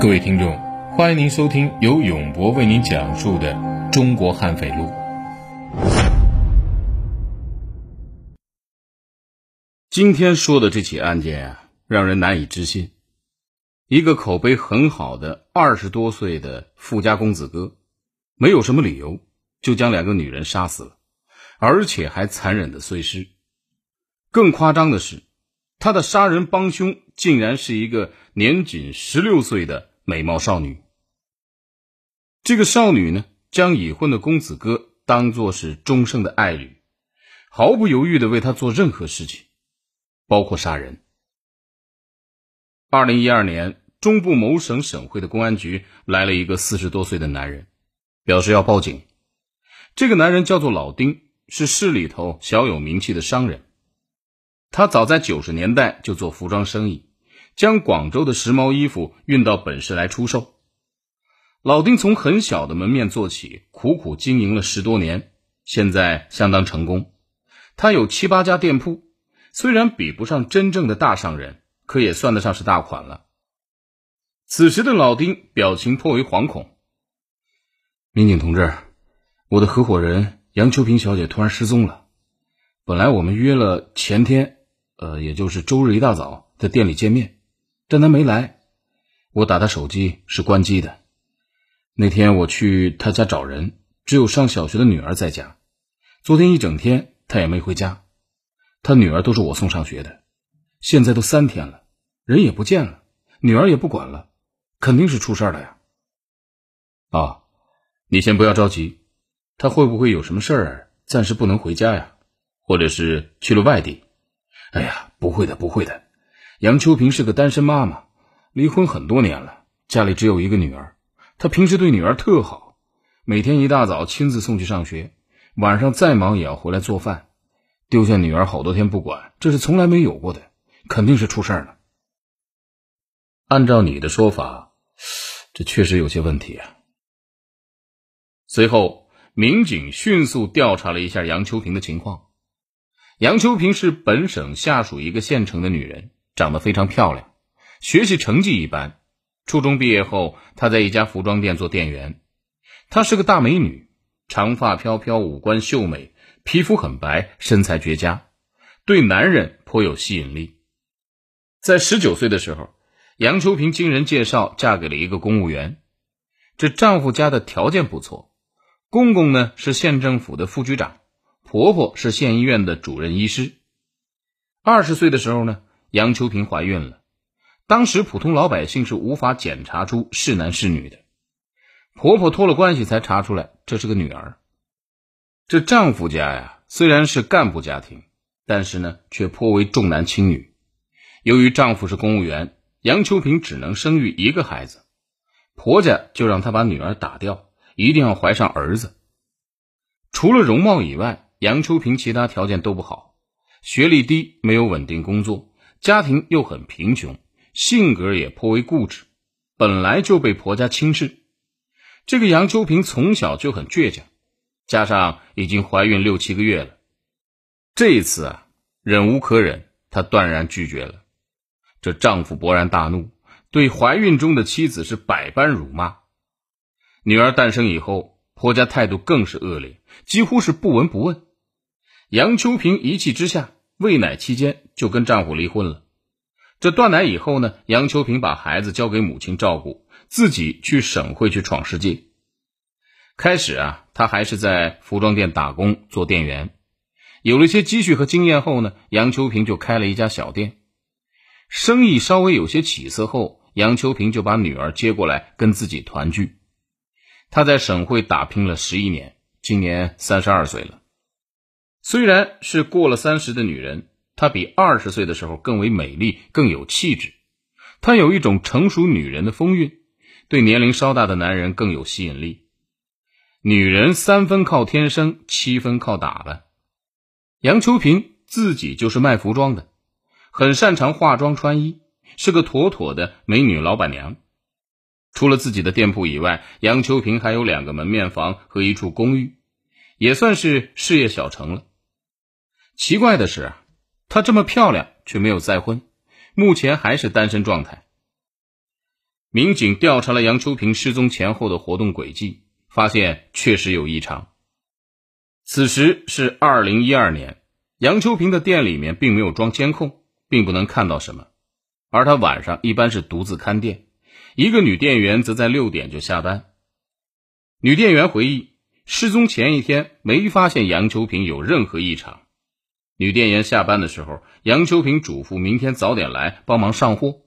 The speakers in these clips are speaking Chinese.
各位听众，欢迎您收听由永博为您讲述的《中国悍匪录》。今天说的这起案件啊，让人难以置信。一个口碑很好的二十多岁的富家公子哥，没有什么理由就将两个女人杀死了，而且还残忍的碎尸。更夸张的是，他的杀人帮凶竟然是一个年仅十六岁的。美貌少女，这个少女呢，将已婚的公子哥当作是终生的爱侣，毫不犹豫的为他做任何事情，包括杀人。二零一二年，中部某省省会的公安局来了一个四十多岁的男人，表示要报警。这个男人叫做老丁，是市里头小有名气的商人。他早在九十年代就做服装生意。将广州的时髦衣服运到本市来出售。老丁从很小的门面做起，苦苦经营了十多年，现在相当成功。他有七八家店铺，虽然比不上真正的大商人，可也算得上是大款了。此时的老丁表情颇为惶恐。民警同志，我的合伙人杨秋萍小姐突然失踪了。本来我们约了前天，呃，也就是周日一大早在店里见面。但他没来，我打他手机是关机的。那天我去他家找人，只有上小学的女儿在家。昨天一整天他也没回家，他女儿都是我送上学的。现在都三天了，人也不见了，女儿也不管了，肯定是出事了呀。啊，你先不要着急，他会不会有什么事儿，暂时不能回家呀？或者是去了外地？哎呀，不会的，不会的。杨秋萍是个单身妈妈，离婚很多年了，家里只有一个女儿。她平时对女儿特好，每天一大早亲自送去上学，晚上再忙也要回来做饭。丢下女儿好多天不管，这是从来没有过的，肯定是出事了。按照你的说法，这确实有些问题啊。随后，民警迅速调查了一下杨秋萍的情况。杨秋萍是本省下属一个县城的女人。长得非常漂亮，学习成绩一般。初中毕业后，她在一家服装店做店员。她是个大美女，长发飘飘，五官秀美，皮肤很白，身材绝佳，对男人颇有吸引力。在十九岁的时候，杨秋萍经人介绍嫁给了一个公务员。这丈夫家的条件不错，公公呢是县政府的副局长，婆婆是县医院的主任医师。二十岁的时候呢。杨秋萍怀孕了，当时普通老百姓是无法检查出是男是女的，婆婆托了关系才查出来这是个女儿。这丈夫家呀虽然是干部家庭，但是呢却颇为重男轻女。由于丈夫是公务员，杨秋萍只能生育一个孩子，婆家就让她把女儿打掉，一定要怀上儿子。除了容貌以外，杨秋萍其他条件都不好，学历低，没有稳定工作。家庭又很贫穷，性格也颇为固执，本来就被婆家轻视。这个杨秋萍从小就很倔强，加上已经怀孕六七个月了，这一次啊，忍无可忍，她断然拒绝了。这丈夫勃然大怒，对怀孕中的妻子是百般辱骂。女儿诞生以后，婆家态度更是恶劣，几乎是不闻不问。杨秋萍一气之下。喂奶期间就跟丈夫离婚了。这断奶以后呢，杨秋萍把孩子交给母亲照顾，自己去省会去闯世界。开始啊，她还是在服装店打工做店员，有了些积蓄和经验后呢，杨秋萍就开了一家小店。生意稍微有些起色后，杨秋萍就把女儿接过来跟自己团聚。她在省会打拼了十一年，今年三十二岁了。虽然是过了三十的女人，她比二十岁的时候更为美丽，更有气质。她有一种成熟女人的风韵，对年龄稍大的男人更有吸引力。女人三分靠天生，七分靠打扮。杨秋萍自己就是卖服装的，很擅长化妆穿衣，是个妥妥的美女老板娘。除了自己的店铺以外，杨秋萍还有两个门面房和一处公寓，也算是事业小成了。奇怪的是，她这么漂亮却没有再婚，目前还是单身状态。民警调查了杨秋平失踪前后的活动轨迹，发现确实有异常。此时是二零一二年，杨秋平的店里面并没有装监控，并不能看到什么，而他晚上一般是独自看店，一个女店员则在六点就下班。女店员回忆，失踪前一天没发现杨秋平有任何异常。女店员下班的时候，杨秋平嘱咐明天早点来帮忙上货。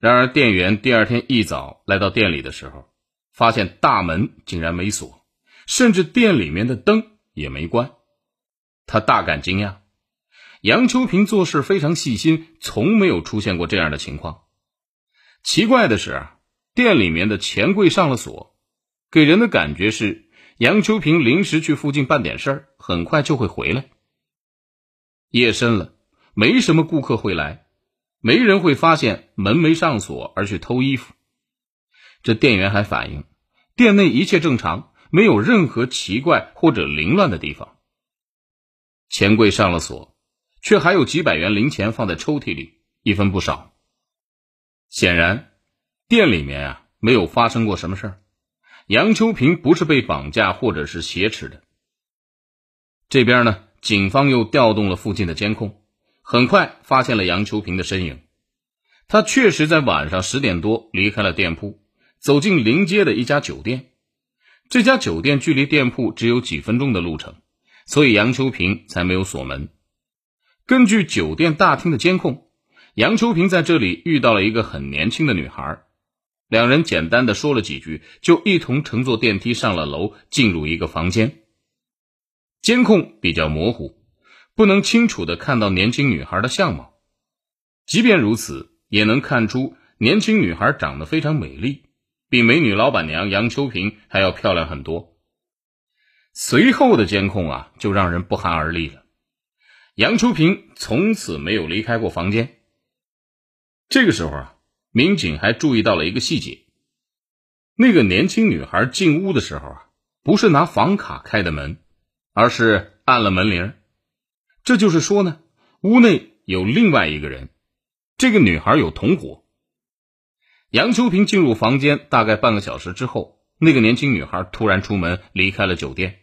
然而，店员第二天一早来到店里的时候，发现大门竟然没锁，甚至店里面的灯也没关。他大感惊讶。杨秋平做事非常细心，从没有出现过这样的情况。奇怪的是，店里面的钱柜上了锁，给人的感觉是杨秋平临时去附近办点事儿，很快就会回来。夜深了，没什么顾客会来，没人会发现门没上锁而去偷衣服。这店员还反映，店内一切正常，没有任何奇怪或者凌乱的地方。钱柜上了锁，却还有几百元零钱放在抽屉里，一分不少。显然，店里面啊没有发生过什么事儿，杨秋平不是被绑架或者是挟持的。这边呢？警方又调动了附近的监控，很快发现了杨秋平的身影。他确实在晚上十点多离开了店铺，走进临街的一家酒店。这家酒店距离店铺只有几分钟的路程，所以杨秋平才没有锁门。根据酒店大厅的监控，杨秋平在这里遇到了一个很年轻的女孩，两人简单的说了几句，就一同乘坐电梯上了楼，进入一个房间。监控比较模糊，不能清楚的看到年轻女孩的相貌。即便如此，也能看出年轻女孩长得非常美丽，比美女老板娘杨秋平还要漂亮很多。随后的监控啊，就让人不寒而栗了。杨秋平从此没有离开过房间。这个时候啊，民警还注意到了一个细节：那个年轻女孩进屋的时候啊，不是拿房卡开的门。而是按了门铃，这就是说呢，屋内有另外一个人，这个女孩有同伙。杨秋平进入房间大概半个小时之后，那个年轻女孩突然出门离开了酒店。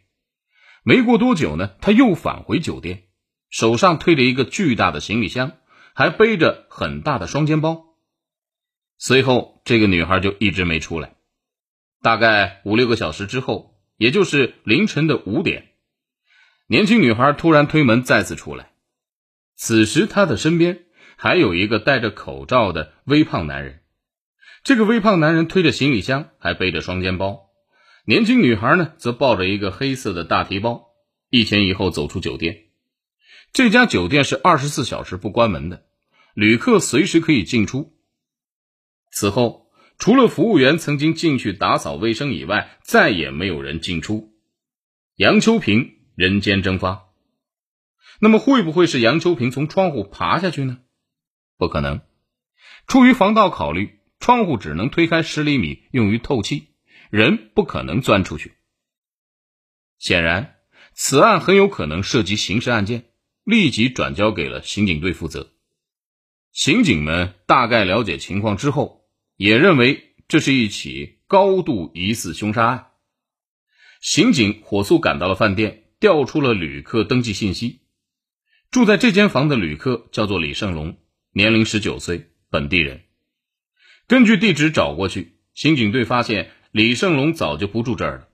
没过多久呢，她又返回酒店，手上推着一个巨大的行李箱，还背着很大的双肩包。随后，这个女孩就一直没出来。大概五六个小时之后，也就是凌晨的五点。年轻女孩突然推门再次出来，此时她的身边还有一个戴着口罩的微胖男人。这个微胖男人推着行李箱，还背着双肩包。年轻女孩呢，则抱着一个黑色的大提包，一前一后走出酒店。这家酒店是二十四小时不关门的，旅客随时可以进出。此后，除了服务员曾经进去打扫卫生以外，再也没有人进出。杨秋平。人间蒸发，那么会不会是杨秋平从窗户爬下去呢？不可能，出于防盗考虑，窗户只能推开十厘米，用于透气，人不可能钻出去。显然，此案很有可能涉及刑事案件，立即转交给了刑警队负责。刑警们大概了解情况之后，也认为这是一起高度疑似凶杀案。刑警火速赶到了饭店。调出了旅客登记信息，住在这间房的旅客叫做李胜龙，年龄十九岁，本地人。根据地址找过去，刑警队发现李胜龙早就不住这儿了。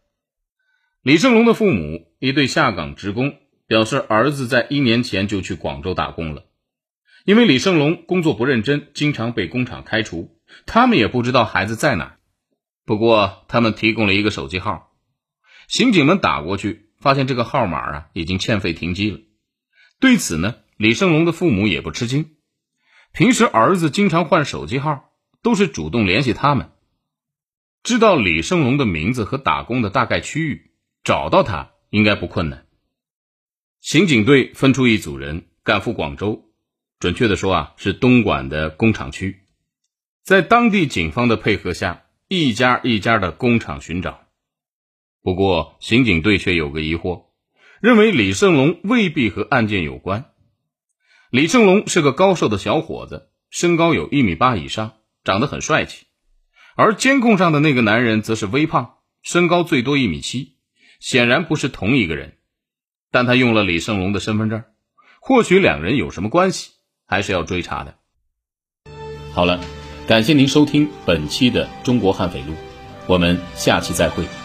李胜龙的父母一对下岗职工表示，儿子在一年前就去广州打工了。因为李胜龙工作不认真，经常被工厂开除，他们也不知道孩子在哪。不过，他们提供了一个手机号，刑警们打过去。发现这个号码啊已经欠费停机了，对此呢，李胜龙的父母也不吃惊。平时儿子经常换手机号，都是主动联系他们。知道李胜龙的名字和打工的大概区域，找到他应该不困难。刑警队分出一组人赶赴广州，准确的说啊是东莞的工厂区，在当地警方的配合下，一家一家的工厂寻找。不过，刑警队却有个疑惑，认为李胜龙未必和案件有关。李胜龙是个高瘦的小伙子，身高有一米八以上，长得很帅气。而监控上的那个男人则是微胖，身高最多一米七，显然不是同一个人。但他用了李胜龙的身份证，或许两人有什么关系，还是要追查的。好了，感谢您收听本期的《中国悍匪录》，我们下期再会。